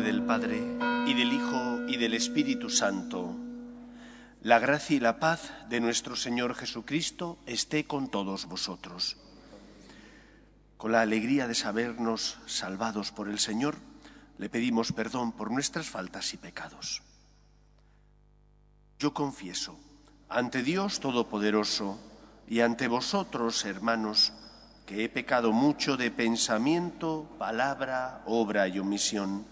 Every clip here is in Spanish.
del Padre, y del Hijo, y del Espíritu Santo, la gracia y la paz de nuestro Señor Jesucristo esté con todos vosotros. Con la alegría de sabernos salvados por el Señor, le pedimos perdón por nuestras faltas y pecados. Yo confieso ante Dios Todopoderoso y ante vosotros, hermanos, que he pecado mucho de pensamiento, palabra, obra y omisión,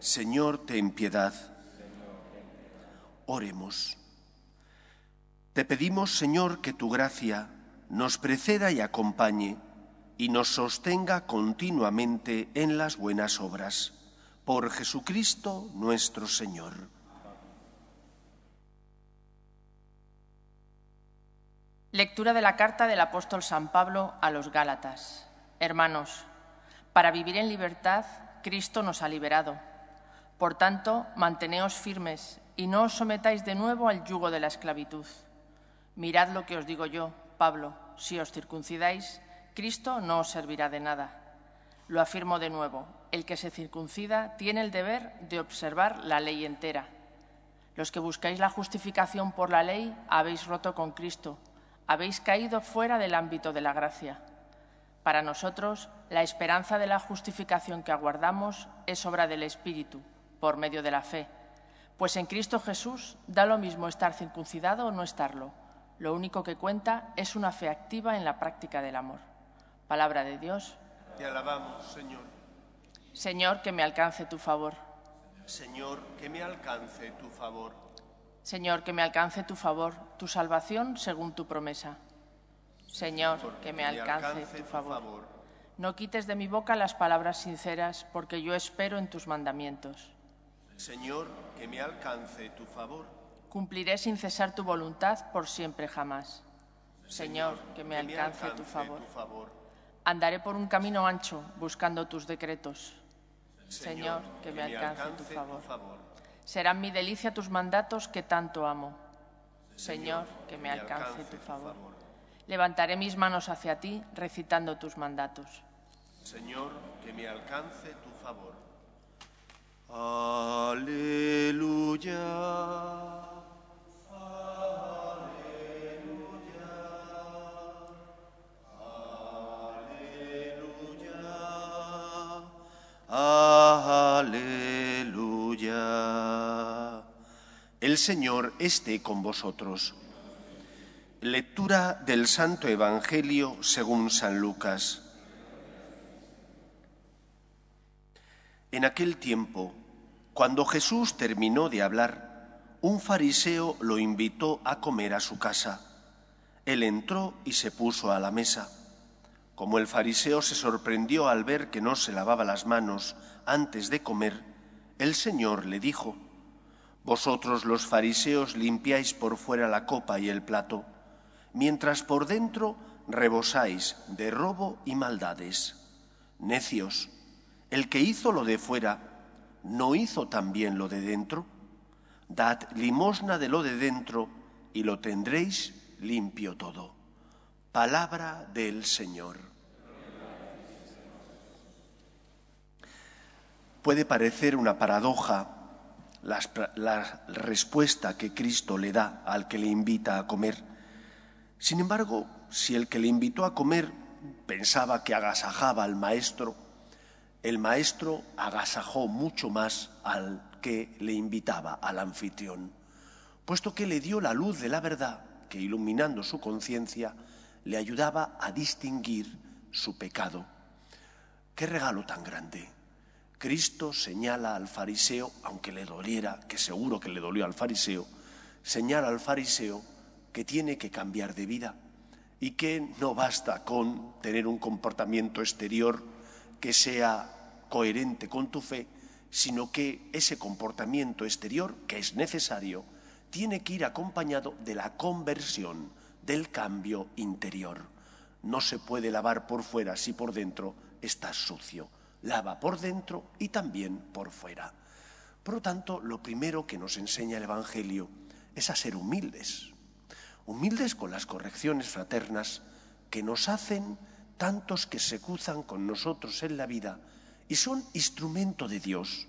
Señor, ten piedad. Oremos. Te pedimos, Señor, que tu gracia nos preceda y acompañe y nos sostenga continuamente en las buenas obras. Por Jesucristo nuestro Señor. Lectura de la carta del apóstol San Pablo a los Gálatas. Hermanos, para vivir en libertad, Cristo nos ha liberado. Por tanto, manteneos firmes y no os sometáis de nuevo al yugo de la esclavitud. Mirad lo que os digo yo, Pablo, si os circuncidáis, Cristo no os servirá de nada. Lo afirmo de nuevo, el que se circuncida tiene el deber de observar la ley entera. Los que buscáis la justificación por la ley habéis roto con Cristo, habéis caído fuera del ámbito de la gracia. Para nosotros, la esperanza de la justificación que aguardamos es obra del Espíritu, por medio de la fe. Pues en Cristo Jesús da lo mismo estar circuncidado o no estarlo. Lo único que cuenta es una fe activa en la práctica del amor. Palabra de Dios. Te alabamos, Señor. Señor, que me alcance tu favor. Señor, que me alcance tu favor. Señor, que me alcance tu favor, tu salvación según tu promesa. Señor, que me alcance tu favor. No quites de mi boca las palabras sinceras, porque yo espero en tus mandamientos. Señor, que me alcance tu favor. Cumpliré sin cesar tu voluntad por siempre jamás. Señor, que me alcance tu favor. Andaré por un camino ancho buscando tus decretos. Señor, que me alcance tu favor. Serán mi delicia tus mandatos que tanto amo. Señor, que me alcance tu favor. Levantaré mis manos hacia ti recitando tus mandatos. Señor, que me alcance tu favor. Aleluya. Aleluya. El Señor esté con vosotros. Lectura del Santo Evangelio según San Lucas. En aquel tiempo, cuando Jesús terminó de hablar, un fariseo lo invitó a comer a su casa. Él entró y se puso a la mesa. Como el fariseo se sorprendió al ver que no se lavaba las manos antes de comer, el Señor le dijo, Vosotros los fariseos limpiáis por fuera la copa y el plato, mientras por dentro rebosáis de robo y maldades. Necios, el que hizo lo de fuera, ¿no hizo también lo de dentro? Dad limosna de lo de dentro y lo tendréis limpio todo. Palabra del Señor. Puede parecer una paradoja la, respuesta que Cristo le da al que le invita a comer. Sin embargo, si el que le invitó a comer pensaba que agasajaba al maestro, el maestro agasajó mucho más al que le invitaba, al anfitrión, puesto que le dio la luz de la verdad que, iluminando su conciencia, le ayudaba a distinguir su pecado. ¡Qué regalo tan grande! Cristo señala al fariseo, aunque le doliera, que seguro que le dolió al fariseo, señala al fariseo que tiene que cambiar de vida y que no basta con tener un comportamiento exterior que sea coherente con tu fe, sino que ese comportamiento exterior, que es necesario, tiene que ir acompañado de la conversión, del cambio interior. No se puede lavar por fuera si por dentro estás sucio lava por dentro y también por fuera. Por lo tanto, lo primero que nos enseña el Evangelio es a ser humildes, humildes con las correcciones fraternas que nos hacen tantos que se cruzan con nosotros en la vida y son instrumento de Dios.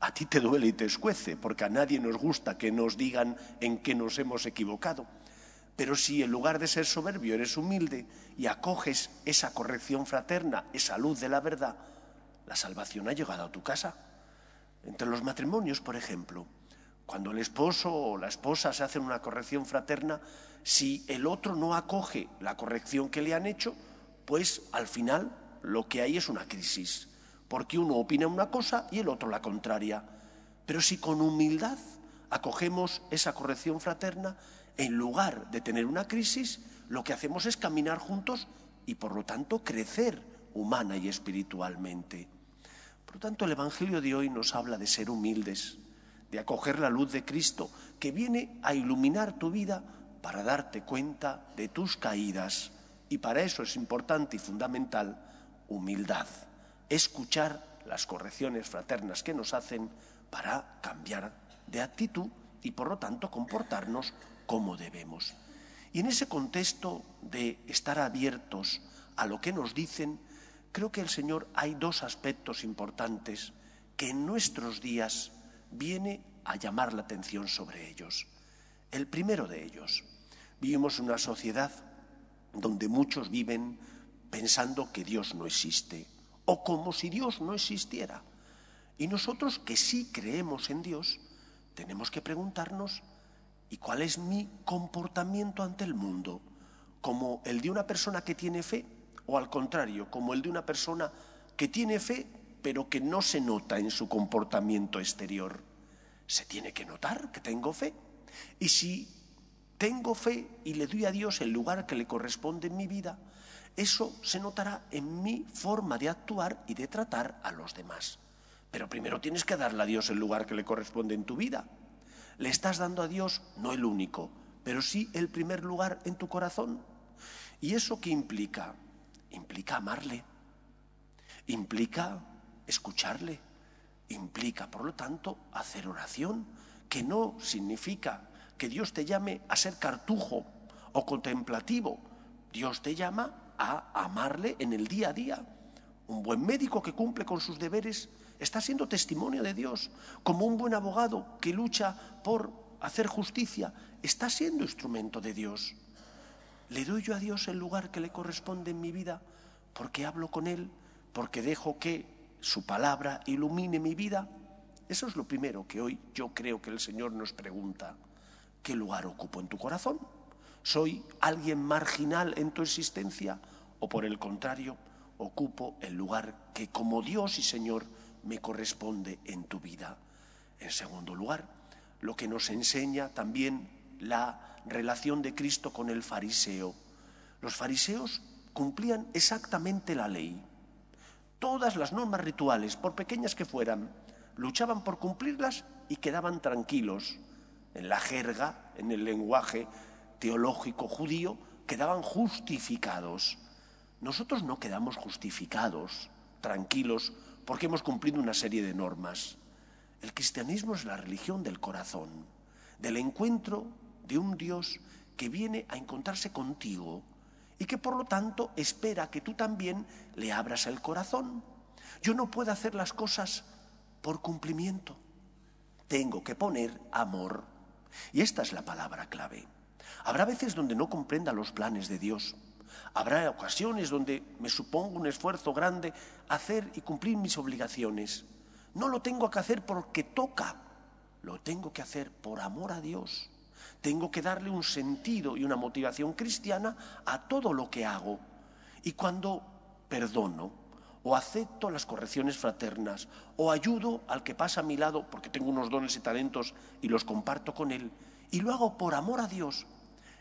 A ti te duele y te escuece, porque a nadie nos gusta que nos digan en qué nos hemos equivocado. Pero si en lugar de ser soberbio eres humilde y acoges esa corrección fraterna, esa luz de la verdad, la salvación ha llegado a tu casa. Entre los matrimonios, por ejemplo, cuando el esposo o la esposa se hacen una corrección fraterna, si el otro no acoge la corrección que le han hecho, pues al final lo que hay es una crisis, porque uno opina una cosa y el otro la contraria. Pero si con humildad acogemos esa corrección fraterna, en lugar de tener una crisis, lo que hacemos es caminar juntos y por lo tanto crecer humana y espiritualmente. Por lo tanto, el Evangelio de hoy nos habla de ser humildes, de acoger la luz de Cristo, que viene a iluminar tu vida para darte cuenta de tus caídas. Y para eso es importante y fundamental humildad, escuchar las correcciones fraternas que nos hacen para cambiar de actitud y por lo tanto comportarnos como debemos. Y en ese contexto de estar abiertos a lo que nos dicen, creo que el Señor hay dos aspectos importantes que en nuestros días viene a llamar la atención sobre ellos. El primero de ellos, vivimos una sociedad donde muchos viven pensando que Dios no existe o como si Dios no existiera. Y nosotros que sí creemos en Dios, tenemos que preguntarnos, ¿y cuál es mi comportamiento ante el mundo? ¿Como el de una persona que tiene fe o al contrario, como el de una persona que tiene fe, pero que no se nota en su comportamiento exterior. Se tiene que notar que tengo fe. Y si tengo fe y le doy a Dios el lugar que le corresponde en mi vida, eso se notará en mi forma de actuar y de tratar a los demás. Pero primero tienes que darle a Dios el lugar que le corresponde en tu vida. Le estás dando a Dios no el único, pero sí el primer lugar en tu corazón. ¿Y eso qué implica? implica amarle, implica escucharle, implica, por lo tanto, hacer oración, que no significa que Dios te llame a ser cartujo o contemplativo. Dios te llama a amarle en el día a día. Un buen médico que cumple con sus deberes está siendo testimonio de Dios, como un buen abogado que lucha por hacer justicia, está siendo instrumento de Dios. ¿Le doy yo a Dios el lugar que le corresponde en mi vida? Porque hablo con Él, porque dejo que su palabra ilumine mi vida. Eso es lo primero que hoy yo creo que el Señor nos pregunta. ¿Qué lugar ocupo en tu corazón? ¿Soy alguien marginal en tu existencia? ¿O por el contrario, ocupo el lugar que como Dios y Señor me corresponde en tu vida? En segundo lugar, lo que nos enseña también la relación de Cristo con el fariseo. Los fariseos cumplían exactamente la ley. Todas las normas rituales, por pequeñas que fueran, luchaban por cumplirlas y quedaban tranquilos. En la jerga, en el lenguaje teológico judío, quedaban justificados. Nosotros no quedamos justificados, tranquilos, porque hemos cumplido una serie de normas. El cristianismo es la religión del corazón, del encuentro de un Dios que viene a encontrarse contigo y que por lo tanto espera que tú también le abras el corazón. Yo no puedo hacer las cosas por cumplimiento. Tengo que poner amor. Y esta es la palabra clave. Habrá veces donde no comprenda los planes de Dios. Habrá ocasiones donde me supongo un esfuerzo grande hacer y cumplir mis obligaciones. No lo tengo que hacer porque toca, lo tengo que hacer por amor a Dios. Tengo que darle un sentido y una motivación cristiana a todo lo que hago. Y cuando perdono, o acepto las correcciones fraternas, o ayudo al que pasa a mi lado porque tengo unos dones y talentos y los comparto con él, y lo hago por amor a Dios,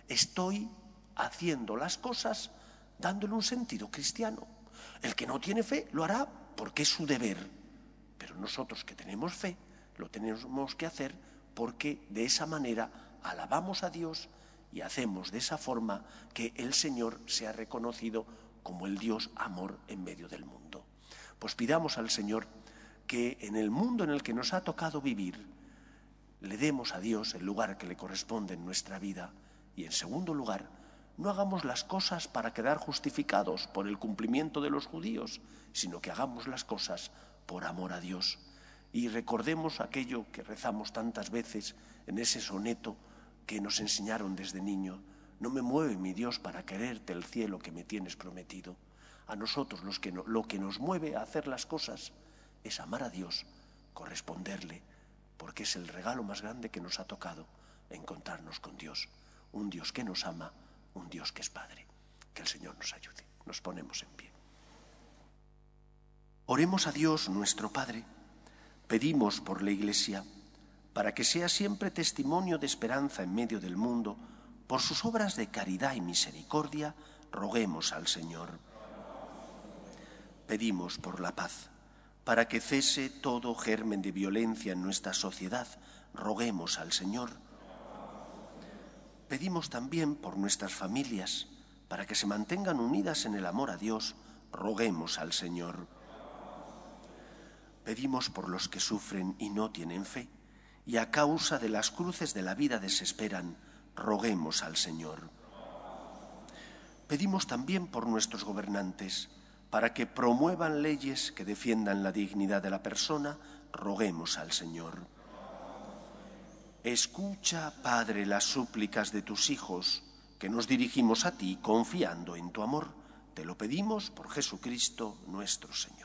estoy haciendo las cosas dándole un sentido cristiano. El que no tiene fe lo hará porque es su deber, pero nosotros que tenemos fe lo tenemos que hacer porque de esa manera alabamos a Dios y hacemos de esa forma que el Señor sea reconocido como el Dios amor en medio del mundo. Pues pidamos al Señor que en el mundo en el que nos ha tocado vivir, le demos a Dios el lugar que le corresponde en nuestra vida y en segundo lugar, no hagamos las cosas para quedar justificados por el cumplimiento de los judíos, sino que hagamos las cosas por amor a Dios. Y recordemos aquello que rezamos tantas veces en ese soneto que nos enseñaron desde niño, no me mueve, mi Dios, para quererte el cielo que me tienes prometido. A nosotros los que lo que nos mueve a hacer las cosas es amar a Dios, corresponderle, porque es el regalo más grande que nos ha tocado encontrarnos con Dios. Un Dios que nos ama, un Dios que es Padre. Que el Señor nos ayude. Nos ponemos en pie. Oremos a Dios, nuestro Padre. Pedimos por la Iglesia, para que sea siempre testimonio de esperanza en medio del mundo, por sus obras de caridad y misericordia, roguemos al Señor. Pedimos por la paz, para que cese todo germen de violencia en nuestra sociedad, roguemos al Señor. Pedimos también por nuestras familias, para que se mantengan unidas en el amor a Dios, roguemos al Señor. Pedimos por los que sufren y no tienen fe, y a causa de las cruces de la vida desesperan, roguemos al Señor. Pedimos también por nuestros gobernantes, para que promuevan leyes que defiendan la dignidad de la persona, roguemos al Señor. Escucha, Padre, las súplicas de tus hijos, que nos dirigimos a ti confiando en tu amor. Te lo pedimos por Jesucristo nuestro Señor.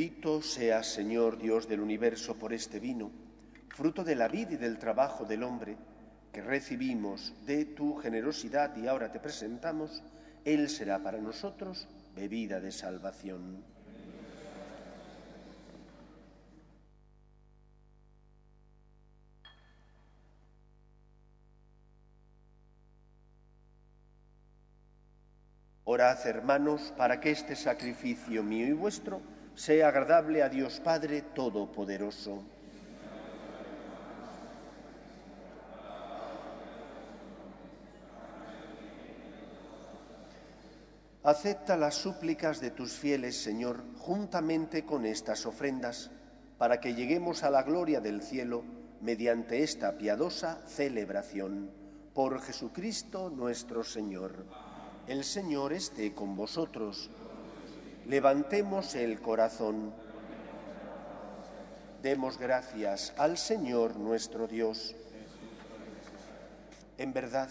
Bendito seas, Señor Dios del universo, por este vino, fruto de la vida y del trabajo del hombre, que recibimos de tu generosidad y ahora te presentamos, Él será para nosotros bebida de salvación. Orad, hermanos, para que este sacrificio mío y vuestro sea agradable a Dios Padre Todopoderoso. Acepta las súplicas de tus fieles, Señor, juntamente con estas ofrendas, para que lleguemos a la gloria del cielo mediante esta piadosa celebración. Por Jesucristo nuestro Señor. El Señor esté con vosotros Levantemos el corazón. Demos gracias al Señor nuestro Dios. En verdad,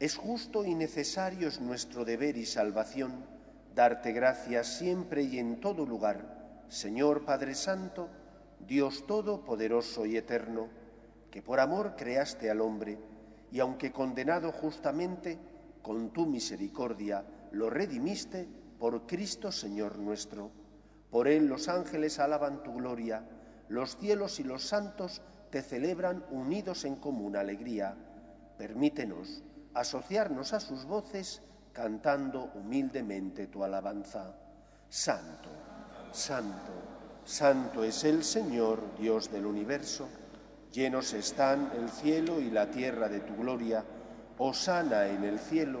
es justo y necesario es nuestro deber y salvación darte gracias siempre y en todo lugar, Señor Padre Santo, Dios Todopoderoso y Eterno, que por amor creaste al hombre, y aunque condenado justamente, con tu misericordia lo redimiste por Cristo Señor nuestro. Por él los ángeles alaban tu gloria, los cielos y los santos te celebran unidos en común alegría. Permítenos asociarnos a sus voces cantando humildemente tu alabanza. Santo, santo, santo es el Señor, Dios del universo. Llenos están el cielo y la tierra de tu gloria. Osana en el cielo,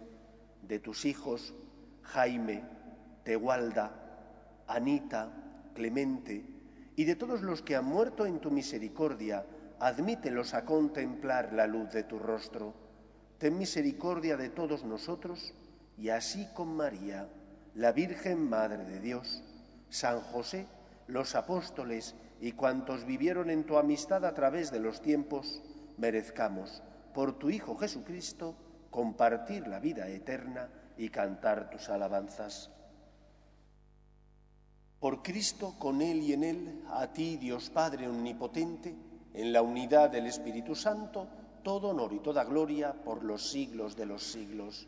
de tus hijos Jaime, Tegualda, Anita, Clemente, y de todos los que han muerto en tu misericordia, admítelos a contemplar la luz de tu rostro. Ten misericordia de todos nosotros, y así con María, la Virgen Madre de Dios, San José, los apóstoles y cuantos vivieron en tu amistad a través de los tiempos, merezcamos, por tu Hijo Jesucristo, compartir la vida eterna y cantar tus alabanzas. Por Cristo, con Él y en Él, a ti, Dios Padre Omnipotente, en la unidad del Espíritu Santo, todo honor y toda gloria por los siglos de los siglos.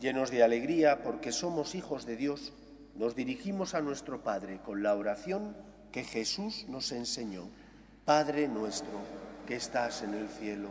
Llenos de alegría porque somos hijos de Dios, nos dirigimos a nuestro Padre con la oración que Jesús nos enseñó. Padre nuestro, que estás en el cielo,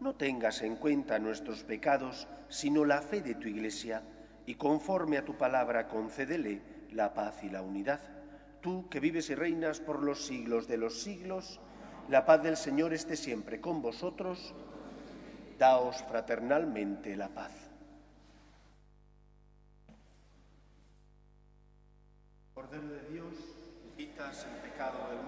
no tengas en cuenta nuestros pecados, sino la fe de tu Iglesia, y conforme a tu palabra concédele la paz y la unidad. Tú que vives y reinas por los siglos de los siglos, la paz del Señor esté siempre con vosotros. Daos fraternalmente la paz. Cordero de Dios, quitas el pecado del mundo,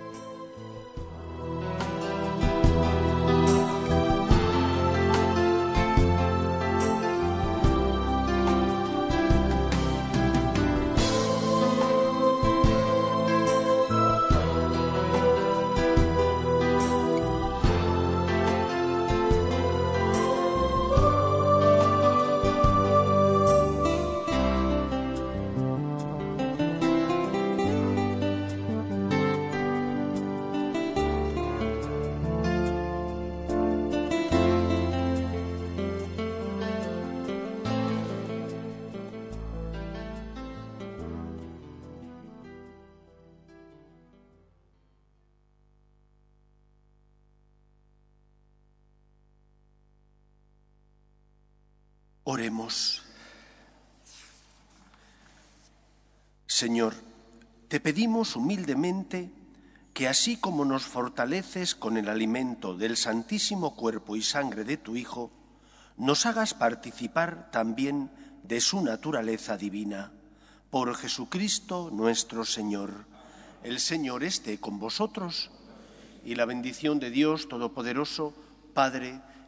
Oremos. Señor, te pedimos humildemente que así como nos fortaleces con el alimento del santísimo cuerpo y sangre de tu Hijo, nos hagas participar también de su naturaleza divina. Por Jesucristo nuestro Señor. El Señor esté con vosotros y la bendición de Dios Todopoderoso, Padre,